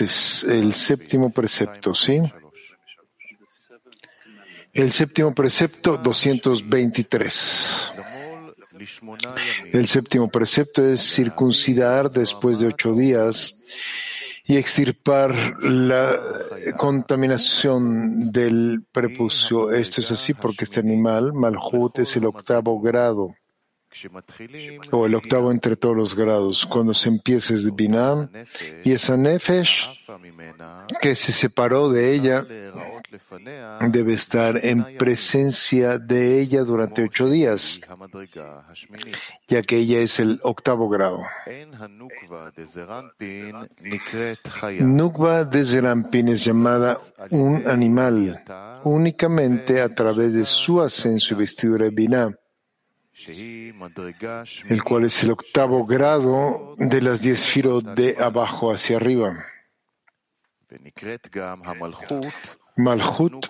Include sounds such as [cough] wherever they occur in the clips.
es el séptimo precepto, ¿sí? El séptimo precepto 223. El séptimo precepto es circuncidar después de ocho días y extirpar la contaminación del prepucio. Esto es así porque este animal, Malhut, es el octavo grado o el octavo entre todos los grados, cuando se empieza es Binah, y esa Nefesh que se separó de ella debe estar en presencia de ella durante ocho días, ya que ella es el octavo grado. Nukva de Zerampin es llamada un animal únicamente a través de su ascenso y vestidura Binah el cual es el octavo grado de las diez firos de abajo hacia arriba. Malhut,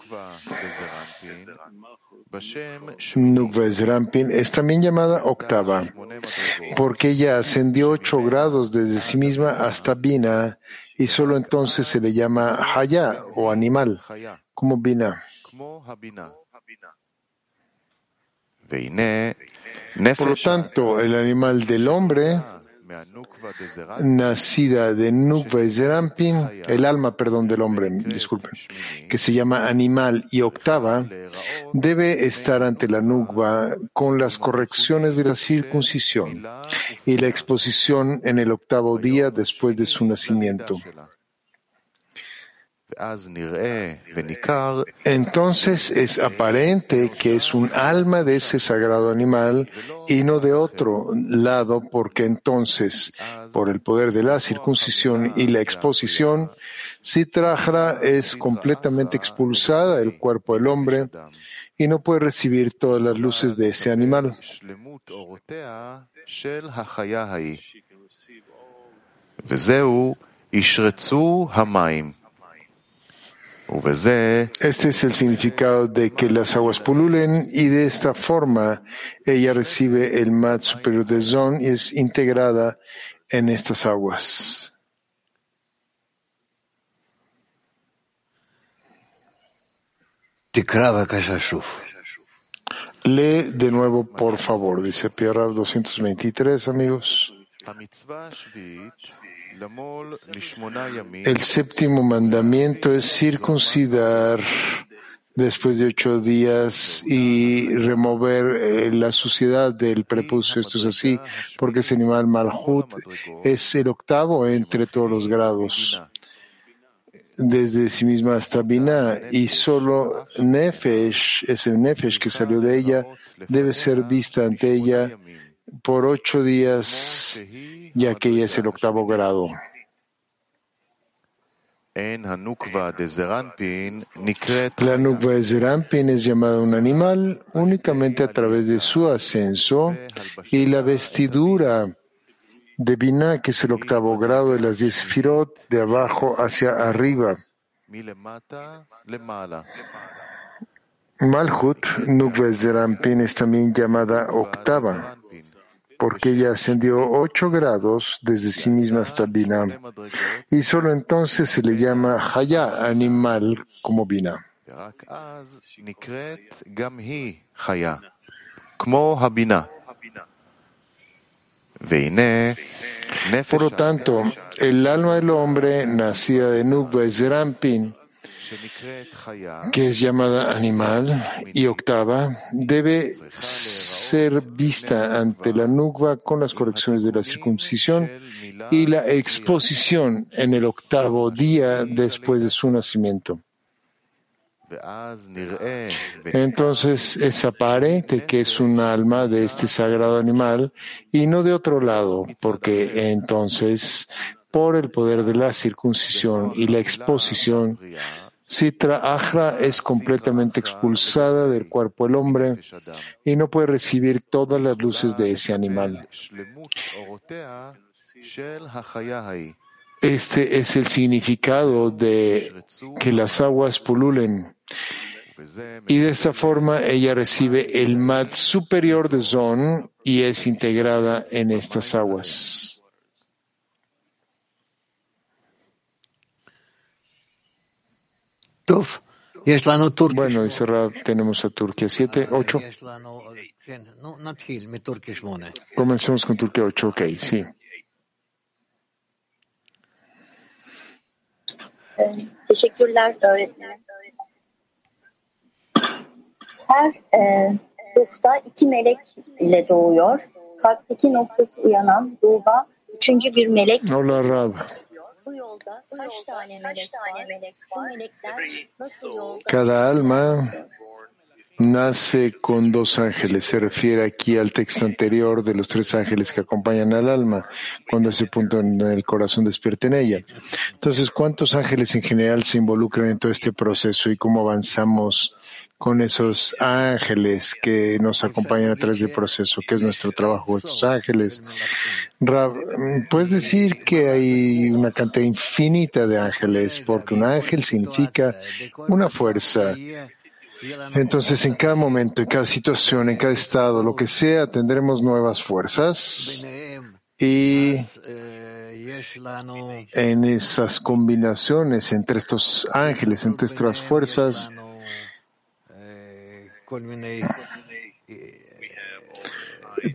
Nukva Zerampin, es también llamada octava, porque ella ascendió ocho grados desde sí misma hasta Bina, y solo entonces se le llama Haya o animal, como Bina. Por lo tanto, el animal del hombre, nacida de Nukva y Zerampin, el alma, perdón, del hombre, disculpen, que se llama animal y octava, debe estar ante la Nukva con las correcciones de la circuncisión y la exposición en el octavo día después de su nacimiento. Entonces es aparente que es un alma de ese sagrado animal y no de otro lado, porque entonces, por el poder de la circuncisión y la exposición, Sitrahra es completamente expulsada del cuerpo del hombre y no puede recibir todas las luces de ese animal. Este es el significado de que las aguas pululen y de esta forma ella recibe el mat superior de Zon y es integrada en estas aguas. Lee de nuevo, por favor, dice Pierre 223, amigos. El séptimo mandamiento es circuncidar después de ocho días y remover eh, la suciedad del prepucio. Esto es así porque ese animal malhut es el octavo entre todos los grados desde sí misma hasta Binah, y solo Nefesh, ese Nefesh que salió de ella, debe ser vista ante ella por ocho días, ya que ella es el octavo grado. La Nukva de Zerampin es llamada un animal únicamente a través de su ascenso y la vestidura de Binah, que es el octavo grado de las diez firot, de abajo hacia arriba. Malhut, Nukva Zerampin, es también llamada octava porque ella ascendió ocho grados desde sí misma hasta Bina, y solo entonces se le llama Haya, animal, como Bina. Por lo tanto, el alma del hombre, nacida de Nubes Zerampin, que es llamada animal y octava, debe ser vista ante la nukva con las correcciones de la circuncisión y la exposición en el octavo día después de su nacimiento. Entonces es aparente que es un alma de este sagrado animal y no de otro lado, porque entonces, por el poder de la circuncisión y la exposición, Sitra Ahra es completamente expulsada del cuerpo del hombre y no puede recibir todas las luces de ese animal. Este es el significado de que las aguas pululen. Y de esta forma ella recibe el mat superior de Zon y es integrada en estas aguas. Bueno, y cerrar, tenemos a Turquía 7, 8. Comencemos con Turquía 8, ok, sí. Teşekkürler öğretmenim. Her e, ruhta iki melek ile doğuyor. Kalpteki noktası uyanan ruha üçüncü bir melek. Hola Rab. Bu yolda kaç tane melek var? Bu melekler nasıl yolda? Cada alma nace con dos ángeles. Se refiere aquí al texto anterior de los tres ángeles que acompañan al alma cuando ese punto en el corazón despierta en ella. Entonces, ¿cuántos ángeles en general se involucran en todo este proceso y cómo avanzamos con esos ángeles que nos acompañan a través del proceso? ¿Qué es nuestro trabajo estos ángeles? Rab, puedes decir que hay una cantidad infinita de ángeles, porque un ángel significa una fuerza entonces, en cada momento, en cada situación, en cada estado, lo que sea, tendremos nuevas fuerzas y en esas combinaciones entre estos ángeles, entre estas fuerzas,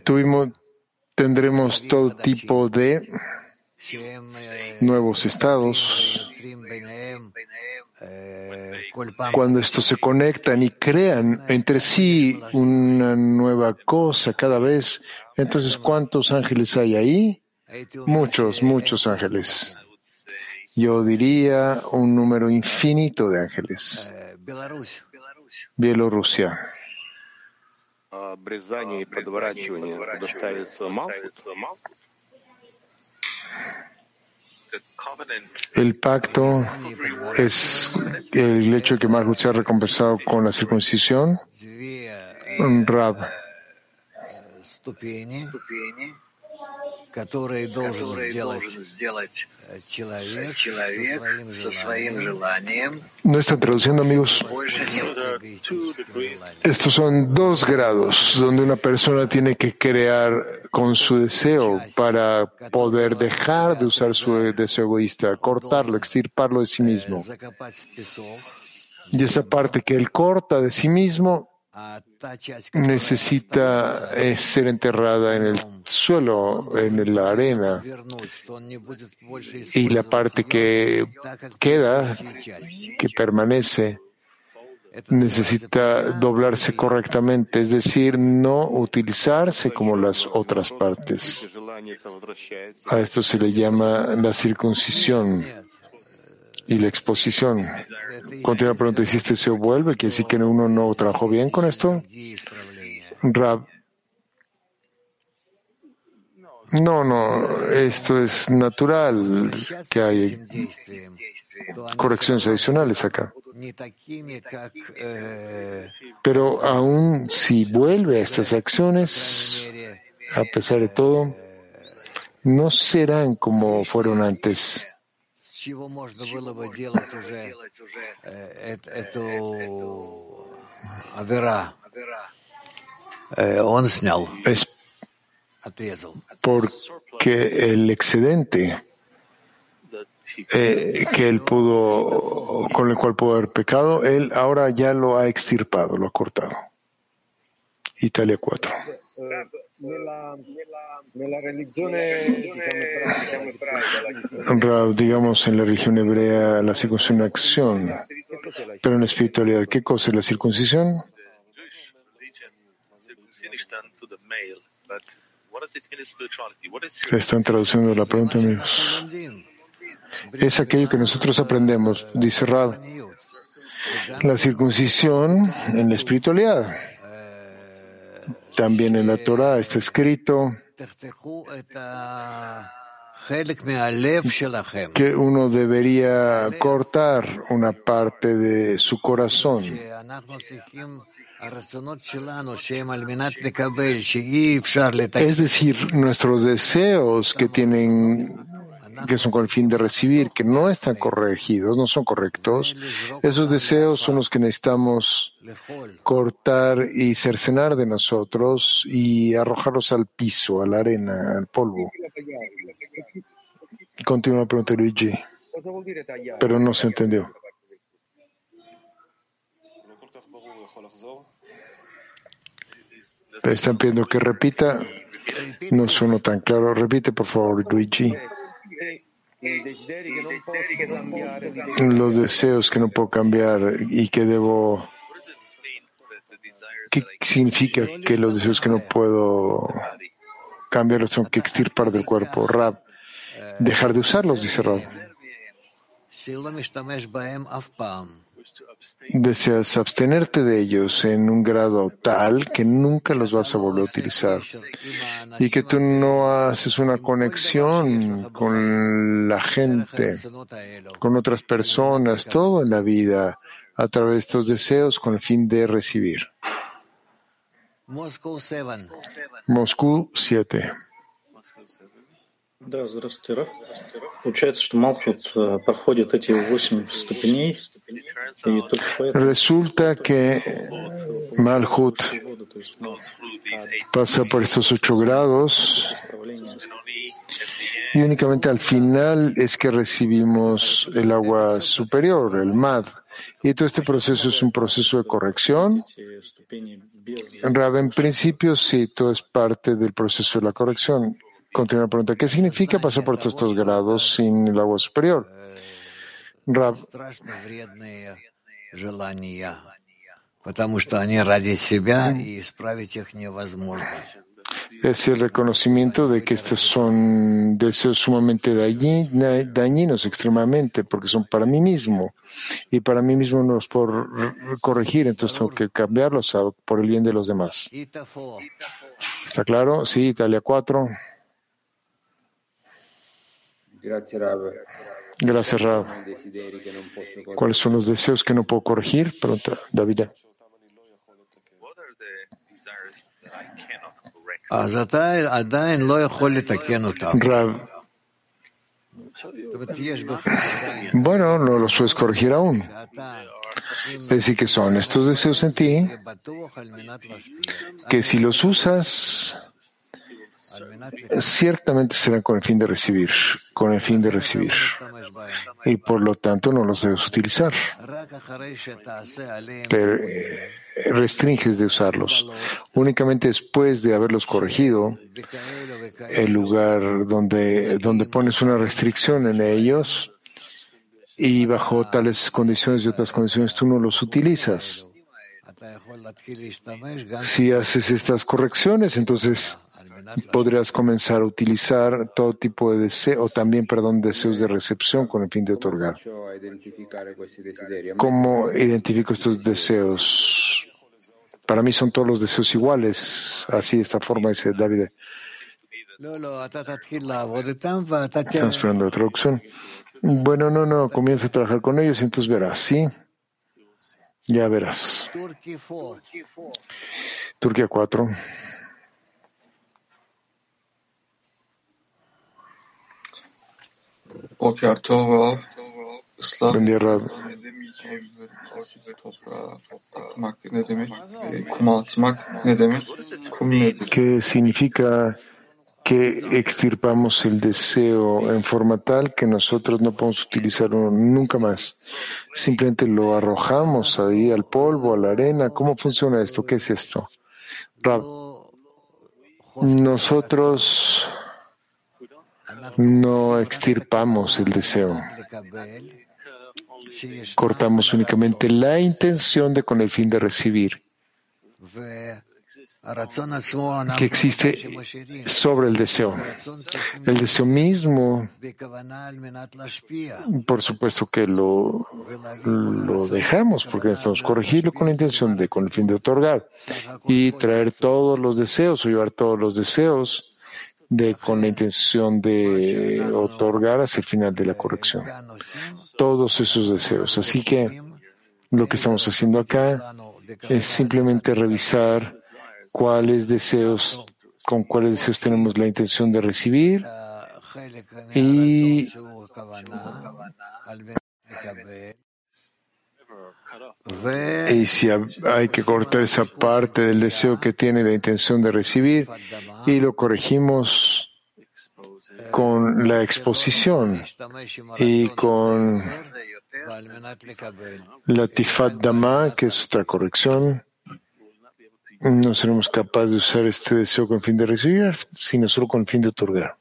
tuvimos, tendremos todo tipo de nuevos estados cuando estos se conectan y crean entre sí una nueva cosa cada vez, entonces ¿cuántos ángeles hay ahí? Muchos, muchos ángeles. Yo diría un número infinito de ángeles. Bielorrusia. El pacto es el hecho de que Malhut sea recompensado con la circuncisión. Rab. No están traduciendo, amigos. Estos son dos grados donde una persona tiene que crear con su deseo para poder dejar de usar su deseo egoísta, cortarlo, extirparlo de sí mismo. Y esa parte que él corta de sí mismo necesita eh, ser enterrada en el suelo, en la arena. Y la parte que queda, que permanece, necesita doblarse correctamente, es decir, no utilizarse como las otras partes. A esto se le llama la circuncisión y la exposición. Continúa la pregunta, si este se vuelve, quiere decir que uno no trabajó bien con esto. Rab. No, no, esto es natural que hay correcciones adicionales acá. Pero aún si vuelve a estas acciones, a pesar de todo, no serán como fueron antes. Es porque el excedente eh, que él pudo, con el cual pudo haber pecado, él ahora ya lo ha extirpado, lo ha cortado. Italia 4. Digamos en la religión hebrea la circuncisión es acción, pero en la espiritualidad, ¿qué cosa es la circuncisión? Están traduciendo la pregunta, amigos es aquello que nosotros aprendemos, dice Rab. La circuncisión en la espiritualidad. También en la Torah está escrito que uno debería cortar una parte de su corazón. Es decir, nuestros deseos que tienen que son con el fin de recibir, que no están corregidos, no son correctos, esos deseos son los que necesitamos cortar y cercenar de nosotros y arrojarlos al piso, a la arena, al polvo. Continúa la pregunta Luigi, pero no se entendió. Están pidiendo que repita. No suena tan claro. Repite, por favor, Luigi. Los deseos que no puedo cambiar y que debo. ¿Qué significa que los deseos que no puedo cambiar los tengo que extirpar del cuerpo? Rab, dejar de usarlos, dice Rab Deseas abstenerte de ellos en un grado tal que nunca los vas a volver a utilizar y que tú no haces una conexión con la gente, con otras personas, todo en la vida a través de estos deseos con el fin de recibir. Moscú 7. Да, здравствуйте, Раф. Получается, что Малхут э, проходит эти восемь ступеней, и только поэтому... Resulta que Malhut pasa por estos ocho grados y únicamente al final es que recibimos el agua superior, el MAD. Y todo este proceso es un proceso de corrección. Rab, en principio sí, todo es parte del proceso de la corrección. Continúa la pregunta, ¿qué significa pasar por todos estos grados sin el agua superior? Rab, es el reconocimiento de que estos son deseos sumamente dañinos, extremadamente, porque son para mí mismo. Y para mí mismo no los puedo corregir, entonces tengo que cambiarlos por el bien de los demás. ¿Está claro? Sí, Italia 4. Gracias, Rab. Gracias, Rab. ¿Cuáles son los deseos que no puedo corregir? Pregunta David. Rab. Bueno, no los puedes corregir aún. Es decir, que son estos deseos en ti que si los usas, ciertamente serán con el fin de recibir, con el fin de recibir. Y por lo tanto no los debes utilizar. Pero eh, restringes de usarlos. Únicamente después de haberlos corregido, el lugar donde, donde pones una restricción en ellos y bajo tales condiciones y otras condiciones tú no los utilizas. Si haces estas correcciones, entonces podrías comenzar a utilizar todo tipo de deseo, o también, perdón, deseos de recepción con el fin de otorgar. ¿Cómo identifico estos deseos? Para mí son todos los deseos iguales, así de esta forma, dice David. Estamos esperando la traducción. Bueno, no, no, comienza a trabajar con ellos y entonces verás, ¿sí? Ya verás. Turquía 4. Kum nedir? ¿Qué significa que extirpamos el deseo en forma tal que nosotros no podemos utilizarlo nunca más? Simplemente lo arrojamos ahí al polvo, a la arena. ¿Cómo funciona esto? ¿Qué es esto? Rab, nosotros no extirpamos el deseo. Cortamos únicamente la intención de con el fin de recibir que existe sobre el deseo. El deseo mismo, por supuesto que lo, lo dejamos porque necesitamos corregirlo con la intención de, con el fin de otorgar y traer todos los deseos o llevar todos los deseos de, con la intención de otorgar hacia el final de la corrección. Todos esos deseos. Así que lo que estamos haciendo acá es simplemente revisar cuáles deseos, con cuáles deseos tenemos la intención de recibir y y si hay que cortar esa parte del deseo que tiene la intención de recibir y lo corregimos con la exposición y con La Tifat Dama, que es otra corrección, no seremos capaces de usar este deseo con fin de recibir, sino solo con fin de otorgar.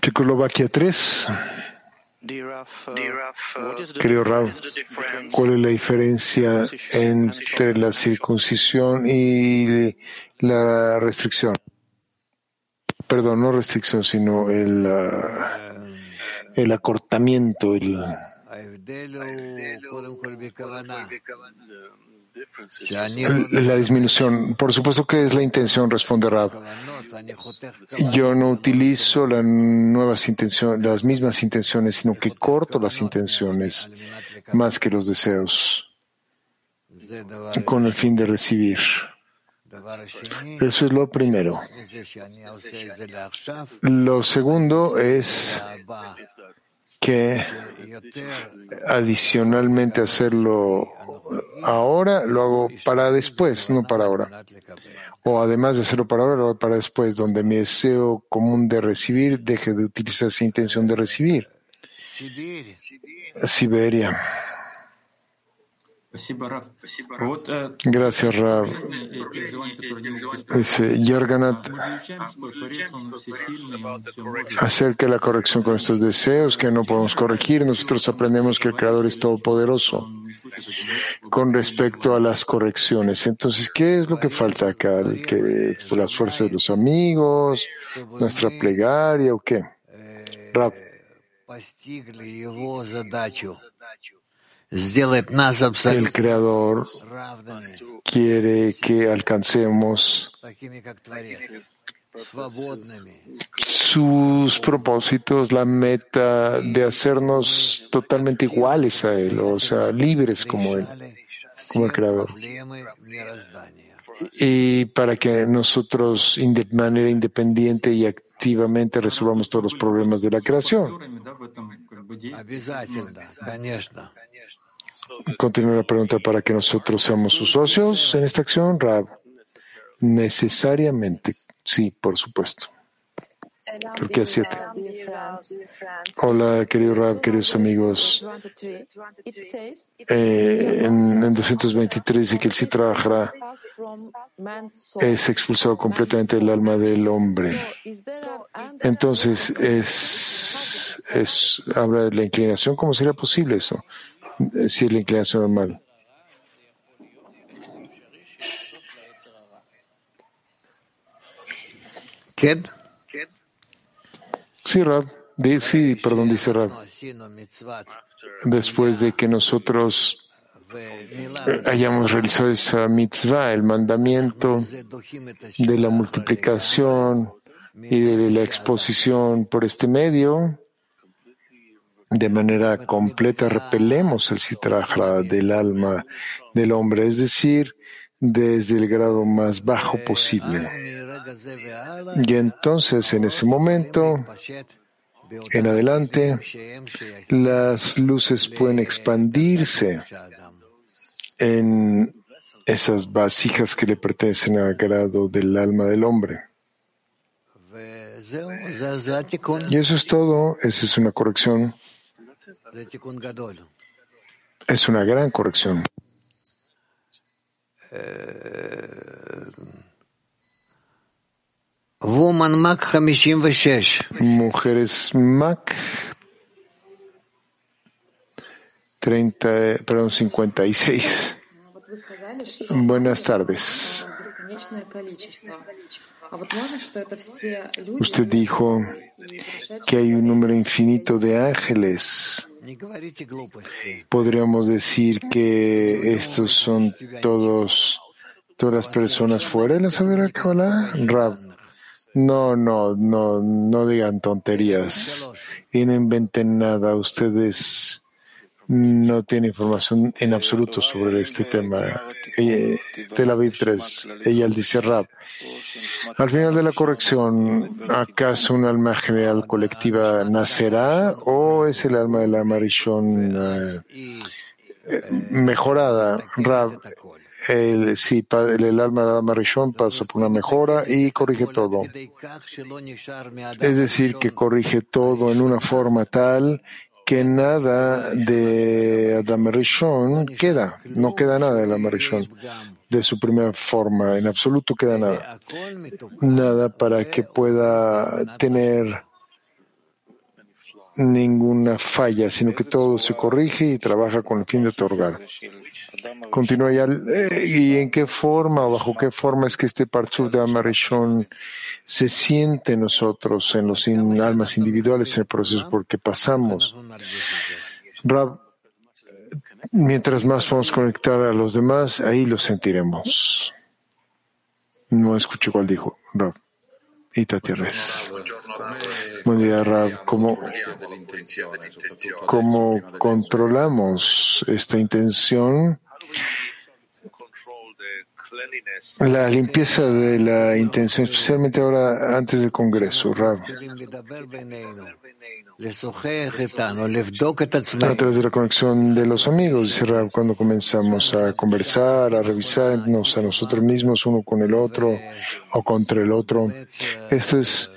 Checoslovaquia 3. Querido Rav, ¿cuál es la diferencia entre la circuncisión y la restricción? Perdón, no restricción, sino el, uh, el acortamiento, el, la disminución. Por supuesto que es la intención, responde Rab. Yo no utilizo las nuevas intenciones, las mismas intenciones, sino que corto las intenciones más que los deseos con el fin de recibir. Eso es lo primero. Lo segundo es que adicionalmente hacerlo ahora, lo hago para después, no para ahora. O además de hacerlo para ahora, lo hago para después, donde mi deseo común de recibir deje de utilizar esa intención de recibir. Siberia. Gracias, Rav. Dice Yorganat acerca de la corrección con estos deseos que no podemos corregir. Nosotros aprendemos que el Creador es todopoderoso con respecto a las correcciones. Entonces, ¿qué es lo que falta acá? ¿Que las fuerzas de los amigos, nuestra plegaria o qué? Rav. El Creador quiere que alcancemos sus propósitos, la meta de hacernos totalmente iguales a Él, o sea, libres como Él, como el Creador. Y para que nosotros de manera independiente y activamente resolvamos todos los problemas de la creación. Continúa la pregunta para que nosotros seamos sus socios en esta acción, Rab. Necesariamente, sí, por supuesto. Turquía 7. Hola, querido Rab, queridos amigos. Eh, en, en, 223 dice que el sí trabajará es expulsado completamente del alma del hombre. Entonces, es, es, habla de la inclinación. ¿Cómo sería posible eso? Si es la inclinación normal. ¿Qué? Sí, Rab. sí, perdón, dice Rab. Después de que nosotros hayamos realizado esa mitzvah, el mandamiento de la multiplicación y de la exposición por este medio, de manera completa repelemos el citrajra del alma del hombre, es decir, desde el grado más bajo posible. Y entonces, en ese momento, en adelante, las luces pueden expandirse en esas vasijas que le pertenecen al grado del alma del hombre. Y eso es todo. Esa es una corrección. Es una gran corrección. Woman Mac 56. Mujeres Mac 30, perdón, 56. Buenas tardes. Usted dijo que hay un número infinito de ángeles. Podríamos decir que estos son todos, todas las personas fuera de la Sagrada Kabbalah. No, no, no, no digan tonterías y no inventen nada. Ustedes no tiene información en absoluto sobre este tema. Tel Aviv 3, ella dice Rab. Al final de la corrección, ¿acaso un alma general colectiva nacerá o es el alma de la Marishon eh, mejorada? Rab, el, el, alma de Adam Rishon pasa por una mejora y corrige todo. Es decir, que corrige todo en una forma tal que nada de Adam Rishon queda, no queda nada de Adam Rishon, de su primera forma, en absoluto queda nada. Nada para que pueda tener ninguna falla, sino que todo se corrige y trabaja con el fin de otorgar. Continúa ya. eh, ¿Y en qué forma, bajo qué forma es que este Parchur de Amarishon se siente en nosotros, en los in- almas individuales en el proceso? Porque pasamos. Rab, mientras más vamos a conectar a los demás, ahí lo sentiremos. No escuché cuál dijo, Rab. Y Tatierres. Buen día, Rab. ¿Cómo, cómo controlamos esta intención? La limpieza de la intención, especialmente ahora antes del Congreso, Rab. A través de la conexión de los amigos, dice Rab, cuando comenzamos a conversar, a revisarnos a nosotros mismos uno con el otro o contra el otro. Esto es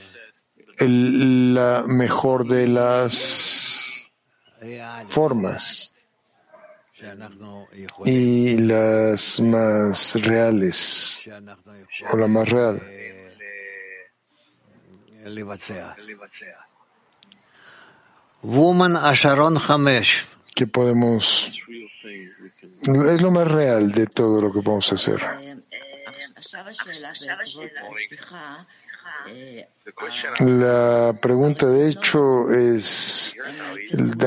la mejor de las formas y las más reales o la más real. Woman Asharon Hamesh. que podemos es lo más real de todo lo que podemos hacer. La pregunta, de hecho, es,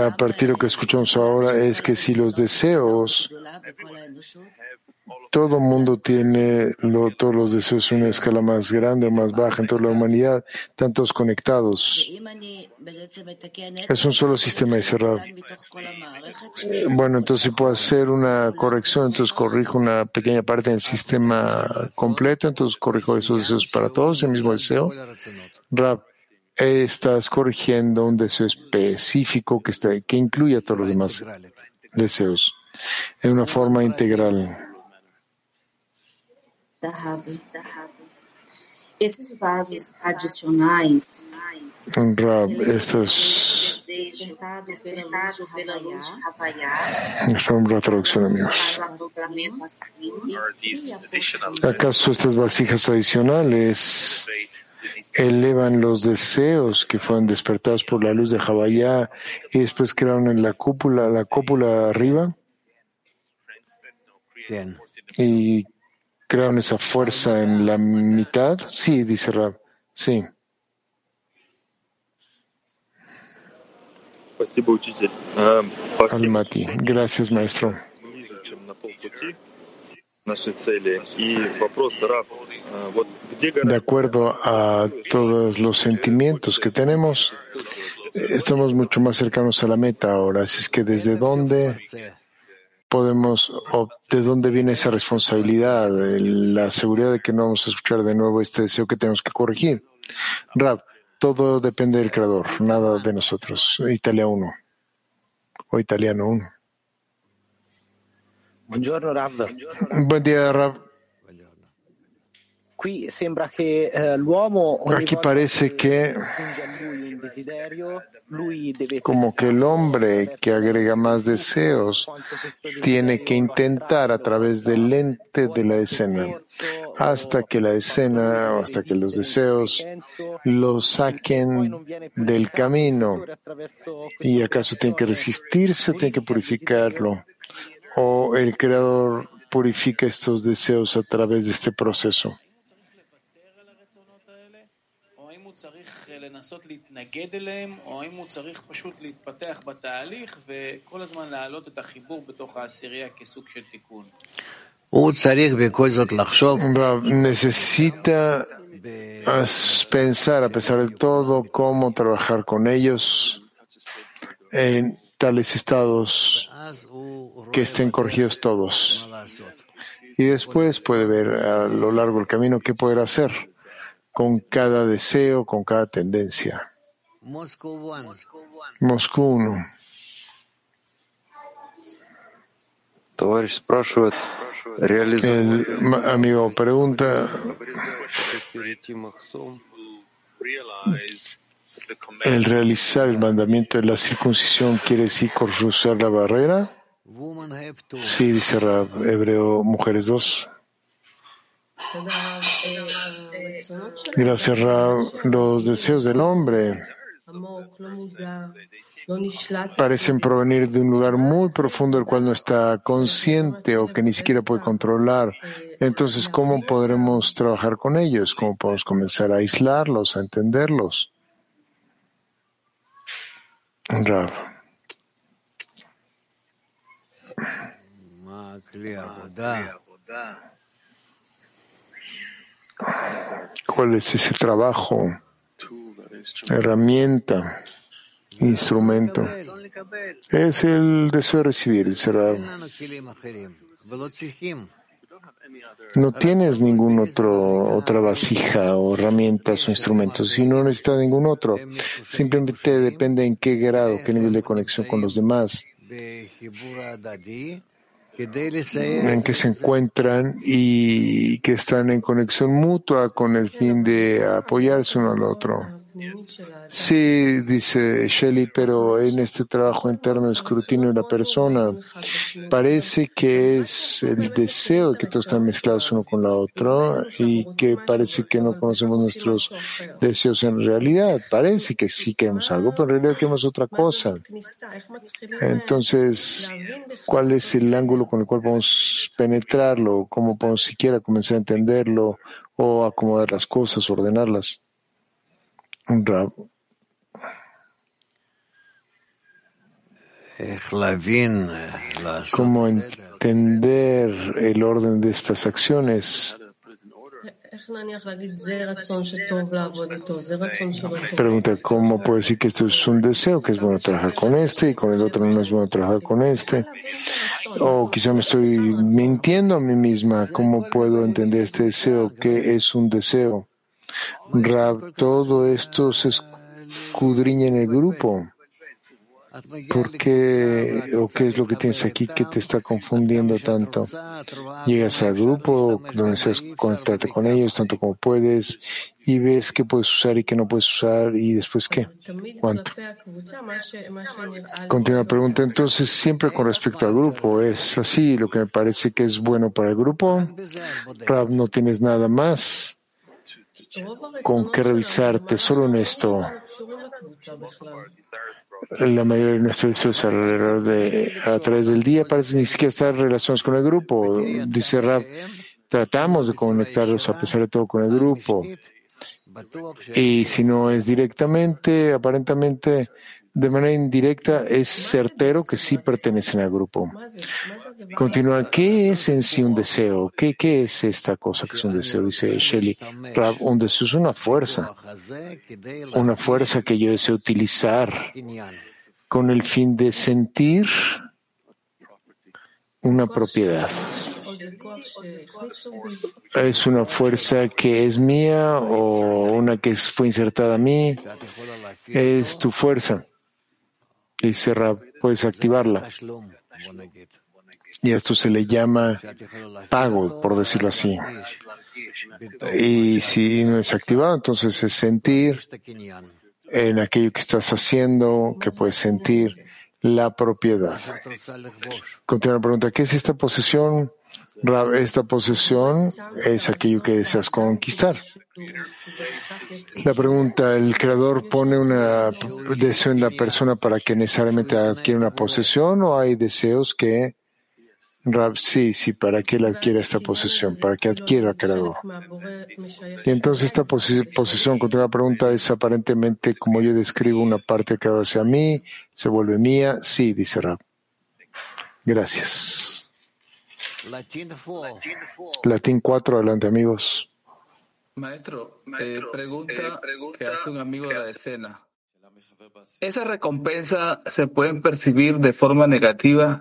a partir de lo que escuchamos ahora, es que si los deseos todo mundo tiene lo, todos los deseos en una escala más grande o más baja en toda la humanidad, tantos conectados. Es un solo sistema de cerrar. Bueno, entonces si puedo hacer una corrección, entonces corrijo una pequeña parte del sistema completo, entonces corrijo esos deseos para todos, el mismo deseo. Rab, estás corrigiendo un deseo específico que, está, que incluye a todos los demás deseos en una forma integral. Dahave. Esses vasos adicionais Rab, esto es, despertados pela luz de Havaiá es una traducción, amigos. ¿Acaso estas vasijas adicionales elevan los deseos que fueron despertados por la luz de Javayá y después crearon en la cúpula, la cúpula arriba כן. y crearon esa fuerza en la mitad? Sí, dice Rab. Sí. Pues Almati. Gracias, maestro. De acuerdo a todos los sentimientos que tenemos, estamos mucho más cercanos a la meta ahora. Así es que desde dónde podemos, o de dónde viene esa responsabilidad, la seguridad de que no vamos a escuchar de nuevo este deseo que tenemos que corregir. Rab, todo depende del creador, nada de nosotros. Italia 1 o italiano 1. Buongiorno Rav. Buen día, Rab. Aquí volta parece que como que el hombre que agrega más deseos tiene que intentar a través del lente de la escena hasta que la escena o hasta que los deseos lo saquen del camino. y acaso tiene que resistirse o tiene que purificarlo o el creador purifica estos deseos a través de este proceso. לנסות להתנגד אליהם, או האם הוא צריך פשוט להתפתח בתהליך וכל הזמן להעלות את החיבור בתוך העשירייה כסוג של תיקון. הוא צריך בכל זאת לחשוב Rab, necesita as- pensar, a pesar de todo, cómo trabajar con ellos en tales estados אז הוא que estén corregidos todos. Y después puede ver a lo largo del camino qué poder hacer con cada deseo, con cada tendencia. Moscú 1. El amigo pregunta. ¿El realizar el mandamiento de la circuncisión quiere decir cruzar la barrera? Sí, dice Rab, Hebreo Mujeres 2. Gracias, Rab. Los deseos del hombre parecen provenir de un lugar muy profundo del cual no está consciente o que ni siquiera puede controlar. Entonces, ¿cómo podremos trabajar con ellos? ¿Cómo podemos comenzar a aislarlos, a entenderlos? Rab. ¿Cuál es ese trabajo, herramienta, instrumento? Es el deseo de recibir, dice no tienes ningún otro otra vasija o herramientas o instrumentos, si no necesitas ningún otro. Simplemente depende en qué grado, qué nivel de conexión con los demás en que se encuentran y que están en conexión mutua con el fin de apoyarse uno al otro. Sí, dice Shelley, pero en este trabajo interno de escrutinio de la persona parece que es el deseo que todos están mezclados uno con la otra y que parece que no conocemos nuestros deseos en realidad. Parece que sí queremos algo, pero en realidad queremos otra cosa. Entonces, ¿cuál es el ángulo con el cual podemos penetrarlo? ¿Cómo podemos siquiera comenzar a entenderlo o acomodar las cosas, ordenarlas? ¿Cómo entender el orden de estas acciones? Pregunta, ¿cómo puedo decir que esto es un deseo, que es bueno trabajar con este y con el otro no es bueno trabajar con este? O quizá me estoy mintiendo a mí misma, ¿cómo puedo entender este deseo, que es un deseo? Rab, todo esto se escudriña en el grupo. ¿Por qué o qué es lo que tienes aquí que te está confundiendo tanto? Llegas al grupo donde seas, contacta con ellos tanto como puedes y ves qué puedes usar y qué no puedes usar y después qué, cuánto. Continúa la pregunta. Entonces, siempre con respecto al grupo, ¿es así lo que me parece que es bueno para el grupo? Rab, no tienes nada más con qué revisarte solo en esto. La mayoría de nuestros deseos a través del día parece ni siquiera estar relacionados con el grupo. Dice Rab, tratamos de conectarlos a pesar de todo con el grupo. Y si no es directamente, aparentemente de manera indirecta es certero que sí pertenecen al grupo. Continúa, ¿qué es en sí un deseo? ¿Qué, qué es esta cosa que es un deseo? Dice Shelley, Rab, un deseo es una fuerza, una fuerza que yo deseo utilizar con el fin de sentir una propiedad. ¿Es una fuerza que es mía o una que fue insertada a mí? Es tu fuerza y Rab, puedes activarla. Y esto se le llama pago, por decirlo así. Y si no es activado, entonces es sentir en aquello que estás haciendo, que puedes sentir la propiedad. Continúa la pregunta, ¿qué es esta posesión? esta posesión es aquello que deseas conquistar. La pregunta, ¿el creador pone un deseo en la persona para que necesariamente adquiera una posesión o hay deseos que Rab, sí, sí, para que él adquiera esta posesión, para que adquiera Karagó. Y entonces esta posesión, contra pregunta, es aparentemente como yo describo una parte que hacia mí, se vuelve mía. Sí, dice Rab. Gracias. Latín 4, adelante amigos. Maestro, eh, pregunta, que hace un amigo de la escena. ¿Esa recompensa se pueden percibir de forma negativa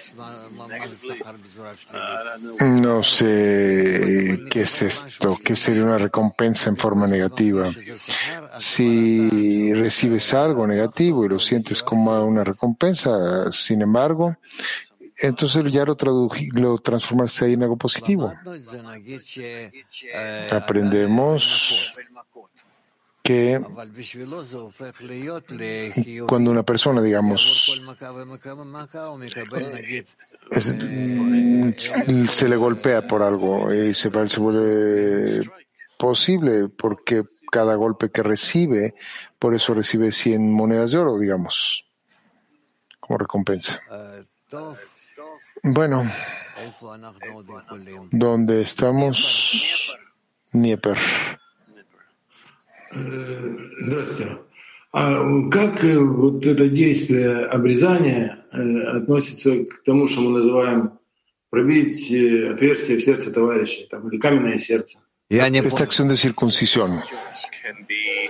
No sé qué es esto, qué sería una recompensa en forma negativa. Si recibes algo negativo y lo sientes como una recompensa, sin embargo, entonces ya lo, lo transformarse ahí en algo positivo. Aprendemos que cuando una persona, digamos, es, se le golpea por algo y se, se vuelve posible porque cada golpe que recibe, por eso recibe 100 monedas de oro, digamos, como recompensa. Bueno, ¿dónde estamos? Nieper. Здравствуйте. А как вот это действие обрезания относится к тому, что мы называем пробить отверстие в сердце товарища, там, или каменное сердце? Esta acción de circuncisión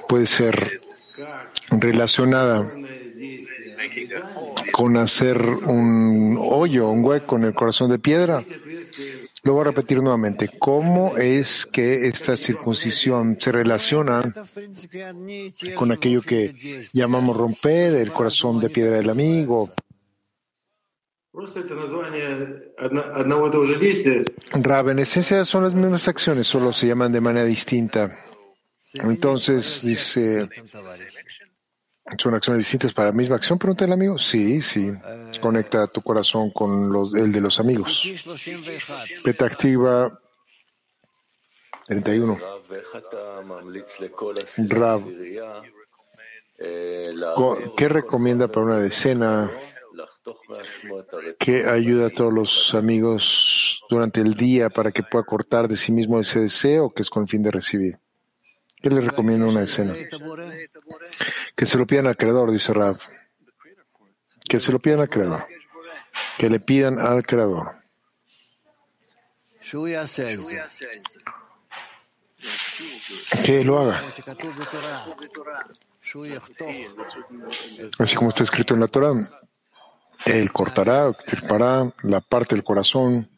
puede ser relacionada con hacer un hoyo, un hueco en el corazón de piedra. Lo voy a repetir nuevamente. ¿Cómo es que esta circuncisión se relaciona con aquello que llamamos romper el corazón de piedra del amigo? Rab, en son las mismas acciones, solo se llaman de manera distinta. Entonces, dice, ¿son acciones distintas para la misma acción? Pregunta el amigo. Sí, sí. Conecta tu corazón con el de los amigos. Petactiva 31. Rab, ¿qué recomienda para una decena? ¿Qué ayuda a todos los amigos durante el día para que pueda cortar de sí mismo ese deseo que es con el fin de recibir? ¿Qué le recomienda una escena? Que se lo pidan al creador, dice Rav. Que se lo pidan al creador. Que le pidan al creador. Que lo haga. Así como está escrito en la Torah, él cortará, extirpará la parte del corazón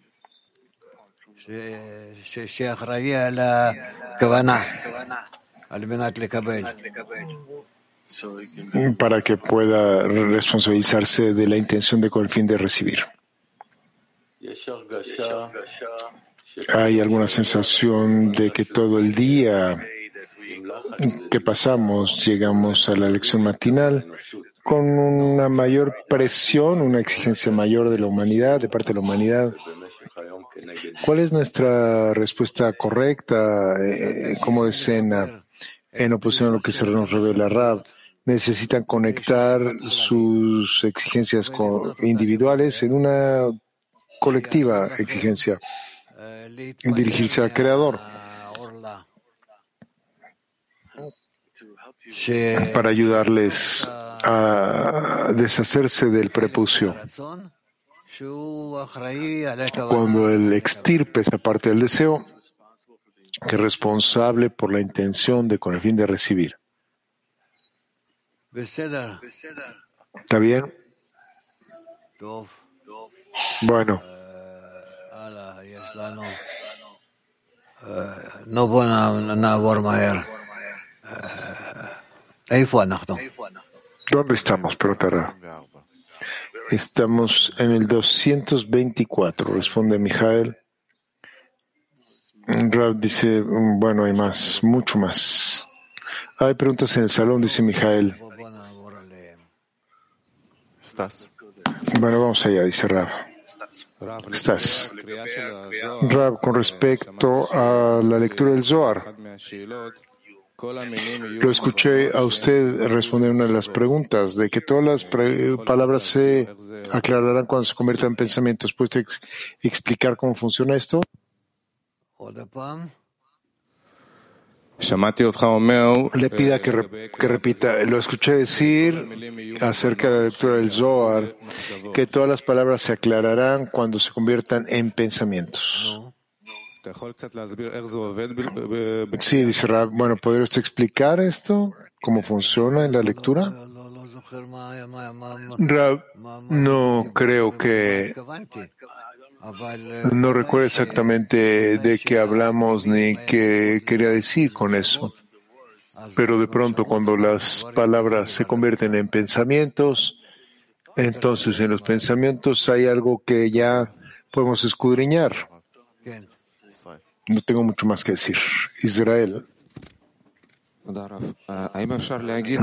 para que pueda responsabilizarse de la intención de con el fin de recibir. Hay alguna sensación de que todo el día que pasamos llegamos a la lección matinal con una mayor presión, una exigencia mayor de la humanidad, de parte de la humanidad. ¿Cuál es nuestra respuesta correcta eh, como decena en oposición a lo que se nos revela Rab? Necesitan conectar sus exigencias individuales en una colectiva exigencia, en dirigirse al Creador para ayudarles a deshacerse del prepucio. Cuando el extirpe esa parte del deseo, que es responsable por la intención de con el fin de recibir. ¿Está bien? Bueno. ¿Dónde estamos? Preguntará. Estamos en el 224, responde Mijael. Rav dice, bueno, hay más, mucho más. Hay preguntas en el salón, dice Mijael. Bueno, vamos allá, dice Rav. Estás. Rav, con respecto a la lectura del Zohar, lo escuché a usted responder una de las preguntas de que todas las palabras se aclararán cuando se conviertan en pensamientos. ¿Puede explicar cómo funciona esto? Le pida que, que, repita. Lo escuché decir acerca de la lectura del Zohar que todas las palabras se aclararán cuando se conviertan en pensamientos. Sí, dice Rab. Bueno, ¿podría usted explicar esto? ¿Cómo funciona en la lectura? Rab, no creo que no recuerdo exactamente de qué hablamos ni qué quería decir con eso. Pero de pronto cuando las palabras se convierten en pensamientos, entonces en los pensamientos hay algo que ya podemos escudriñar. No tengo mucho más que decir. Israel.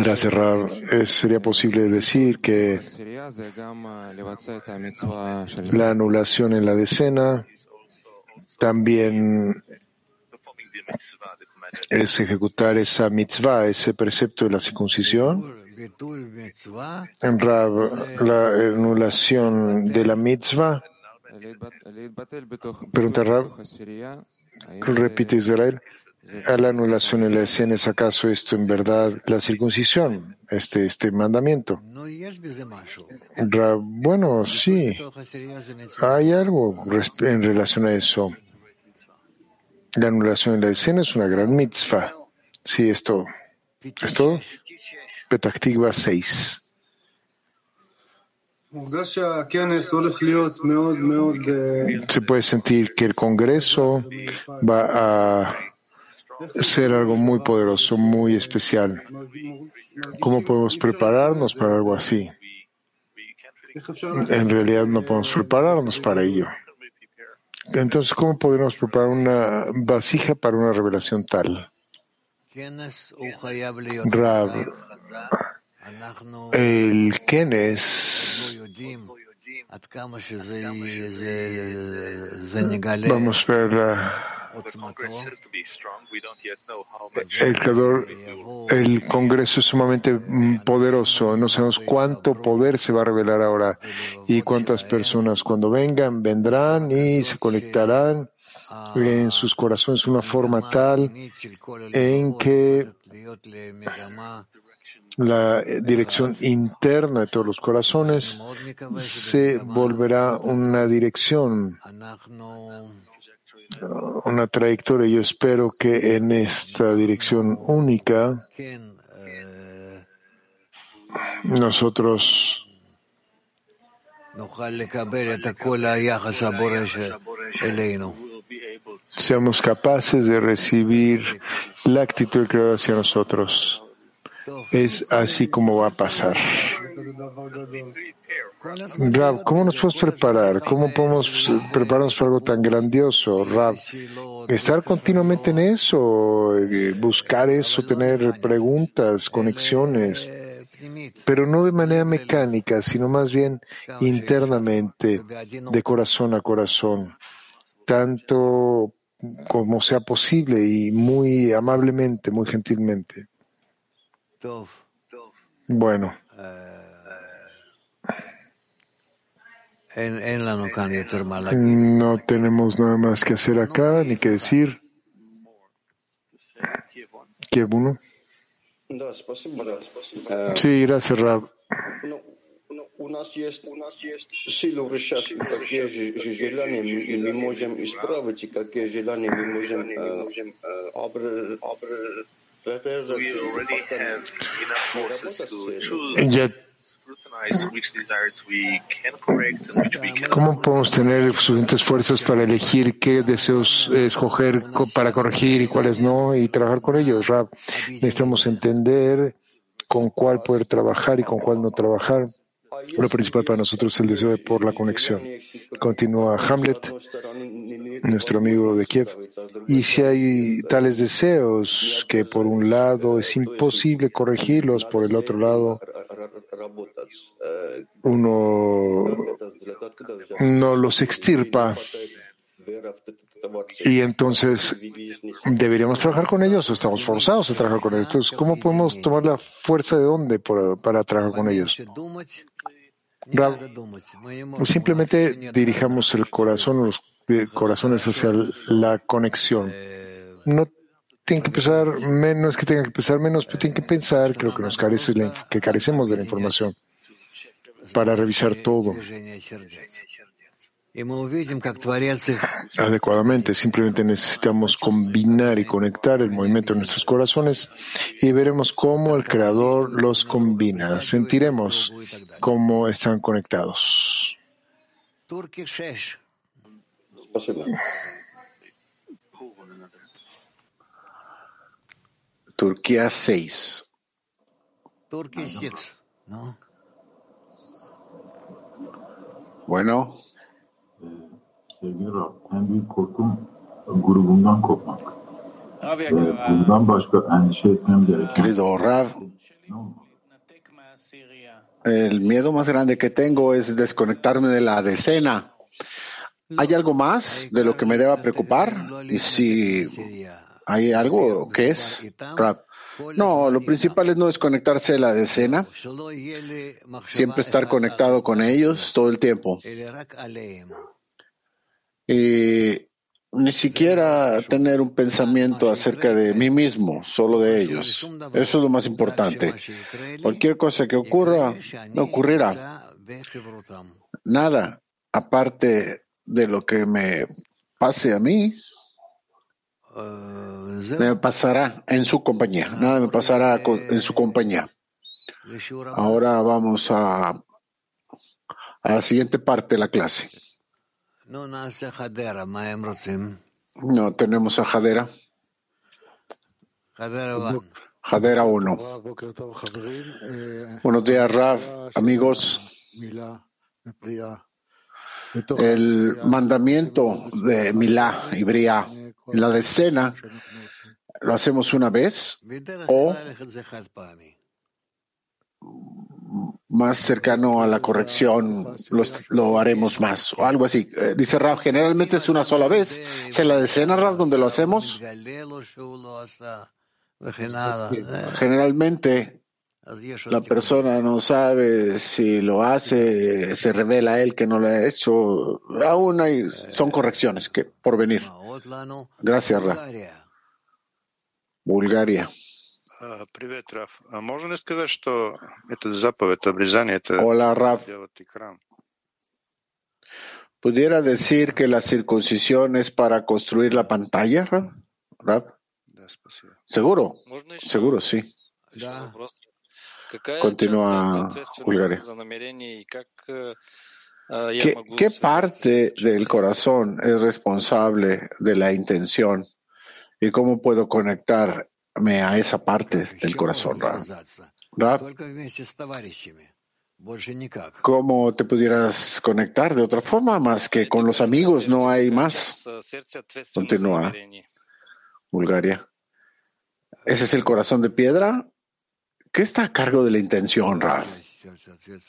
Gracias, Rab. ¿Sería posible decir que la anulación en la decena también es ejecutar esa mitzvah, ese precepto de la circuncisión? En Rab, la anulación de la mitzvah. Pregunta Rab. Repite Israel a la anulación en la escena es acaso esto en verdad la circuncisión, este, este mandamiento. Bueno, sí, hay algo en relación a eso. La anulación en la escena es una gran mitzvah. Sí, es todo. ¿Es todo? Petactigua 6. Se puede sentir que el Congreso va a ser algo muy poderoso, muy especial. ¿Cómo podemos prepararnos para algo así? En realidad no podemos prepararnos para ello. Entonces, ¿cómo podemos preparar una vasija para una revelación tal? Rab, el Kenes Vamos a ver el, el Congreso es sumamente poderoso. No sabemos cuánto poder se va a revelar ahora y cuántas personas cuando vengan vendrán y se conectarán en sus corazones una forma tal en que la dirección interna de todos los corazones se volverá una dirección, una trayectoria. Yo espero que en esta dirección única nosotros seamos capaces de recibir la actitud del Creador hacia nosotros. Es así como va a pasar. Rab, ¿cómo nos podemos preparar? ¿Cómo podemos prepararnos para algo tan grandioso, Rab? Estar continuamente en eso, eh, buscar eso, tener preguntas, conexiones, pero no de manera mecánica, sino más bien internamente, de corazón a corazón, tanto como sea posible y muy amablemente, muy gentilmente. Bueno. No tenemos nada más que hacer acá, ni que decir. ¿Qué uno? Sí, gracias, Rab. У нас есть, у нас есть силы сейчас, какие же желания мы можем исправить, и какие желания мы можем [laughs] Ya ¿Cómo podemos tener suficientes fuerzas para elegir qué deseos escoger para corregir y cuáles no y trabajar con ellos? Rab, necesitamos entender con cuál poder trabajar y con cuál no trabajar. Lo principal para nosotros es el deseo de por la conexión. Continúa Hamlet, nuestro amigo de Kiev. Y si hay tales deseos que por un lado es imposible corregirlos, por el otro lado uno no los extirpa, y entonces, ¿deberíamos trabajar con ellos o estamos forzados a trabajar con ellos? Entonces, ¿cómo podemos tomar la fuerza de dónde para, trabajar con ellos? Simplemente dirijamos el corazón, los corazones hacia la conexión. No tienen que pensar menos, que tengan que pensar menos, pero tienen que pensar, creo que nos carece, que carecemos de la información para revisar todo. Adecuadamente. Simplemente necesitamos combinar y conectar el movimiento de nuestros corazones y veremos cómo el Creador los combina. Sentiremos cómo están conectados. Turquía 6. Turquía 6, ¿no? Bueno. Sevgili Rab, en büyük korkum grubumdan kopmak. Ve bundan başka endişe etmem gereken Querido Rav, el miedo más grande que tengo es desconectarme de la decena. ¿Hay algo más de lo que me deba preocupar? Y si hay algo, ¿qué es? Rav. No, lo principal es no desconectarse de la decena, siempre estar conectado con ellos todo el tiempo. Y ni siquiera tener un pensamiento acerca de mí mismo, solo de ellos. Eso es lo más importante. Cualquier cosa que ocurra, no ocurrirá. Nada aparte de lo que me pase a mí, me pasará en su compañía. Nada me pasará en su compañía. Ahora vamos a, a la siguiente parte de la clase. No tenemos a Jadera. Jadera 1. Buenos días, Raf, amigos. El mandamiento de Milá y Bria, la decena, ¿lo hacemos una vez o más cercano a la corrección lo, haremos más o algo así. Eh, dice Rav, generalmente es una sola vez. ¿Es en la decena, Rav, donde lo hacemos? Generalmente la persona no sabe si lo hace, se revela a él que no lo ha hecho. Aún hay, son correcciones que por venir. Gracias, Rav. Bulgaria. А, Привет, Раф. А можно ли сказать, что это заповедь обрезания, это Hola, Rav. делать икрам? ¿Pudiera decir que la circuncisión es para construir la pantalla, Rav? Rav? Да, спасибо. ¿Seguro? Можно еще Seguro, sí. еще вопрос? Какая Continúa часть ответственности Bulgaria. за намерение и как э, э, я ¿Qué, могу qué с- parte del corazón es responsable de la intención? ¿Y cómo puedo conectarme a esa parte del corazón, Rab. Rab, ¿cómo te pudieras conectar de otra forma más que con los amigos? No hay más. Continúa. Bulgaria. ¿Ese es el corazón de piedra? ¿Qué está a cargo de la intención, Rab?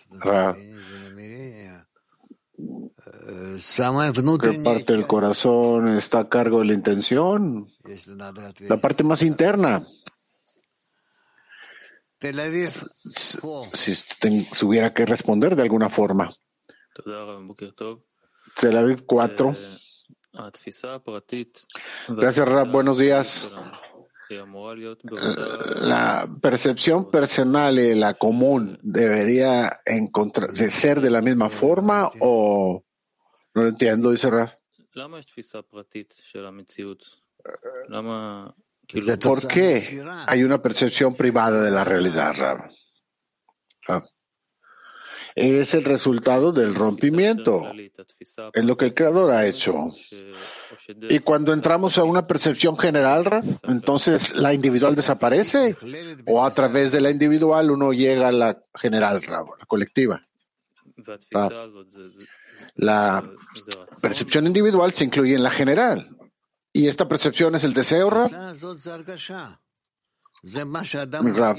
Rab. ¿Qué parte del corazón está a cargo de la intención? La parte más interna. Si, si tuviera que responder de alguna forma. Tel Aviv 4. Gracias, Rab. Buenos días. Eh, la percepción personal y la común debería de ser de la misma forma o no lo entiendo, dice Raf. Eh, ¿Por qué hay una percepción privada de la realidad, Raf? Ah. Es el resultado del rompimiento, es lo que el creador ha hecho. Y cuando entramos a una percepción general, Raf, entonces la individual desaparece o a través de la individual uno llega a la general, Raf, la colectiva. Raf. La percepción individual se incluye en la general. Y esta percepción es el deseo, Rab. Rab.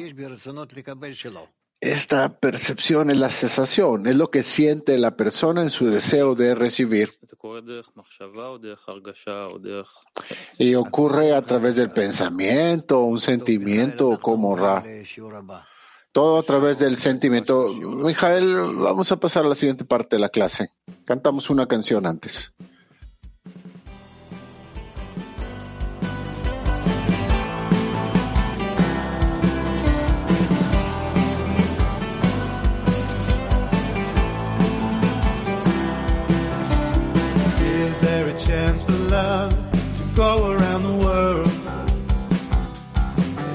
Esta percepción es la cesación, es lo que siente la persona en su deseo de recibir. Y ocurre a través del pensamiento, un sentimiento como Ra. Todo a través del sentimiento. Mijael, vamos a pasar a la siguiente parte de la clase. Cantamos una canción antes. go around the world.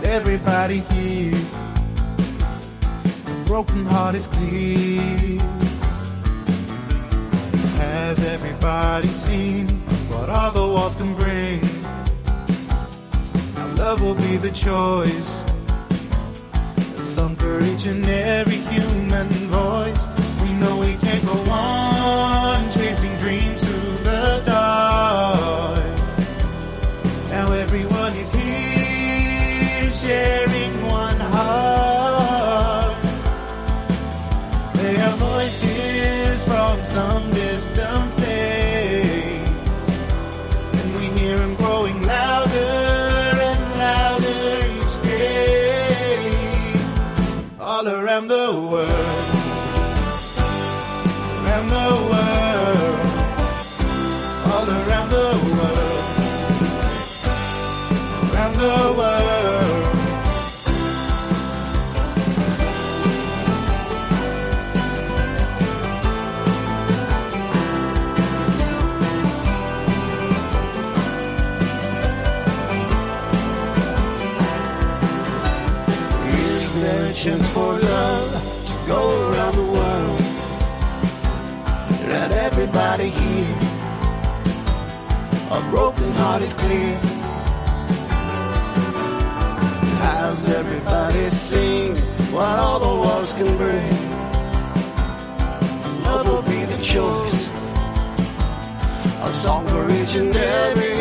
Everybody here broken heart is clean. Has everybody seen what all the walls can bring? Now love will be the choice. A song for each and every human voice. We know we can't go on. clear. How's everybody seen what all the wars can bring? Love will be the choice, a song for each and every.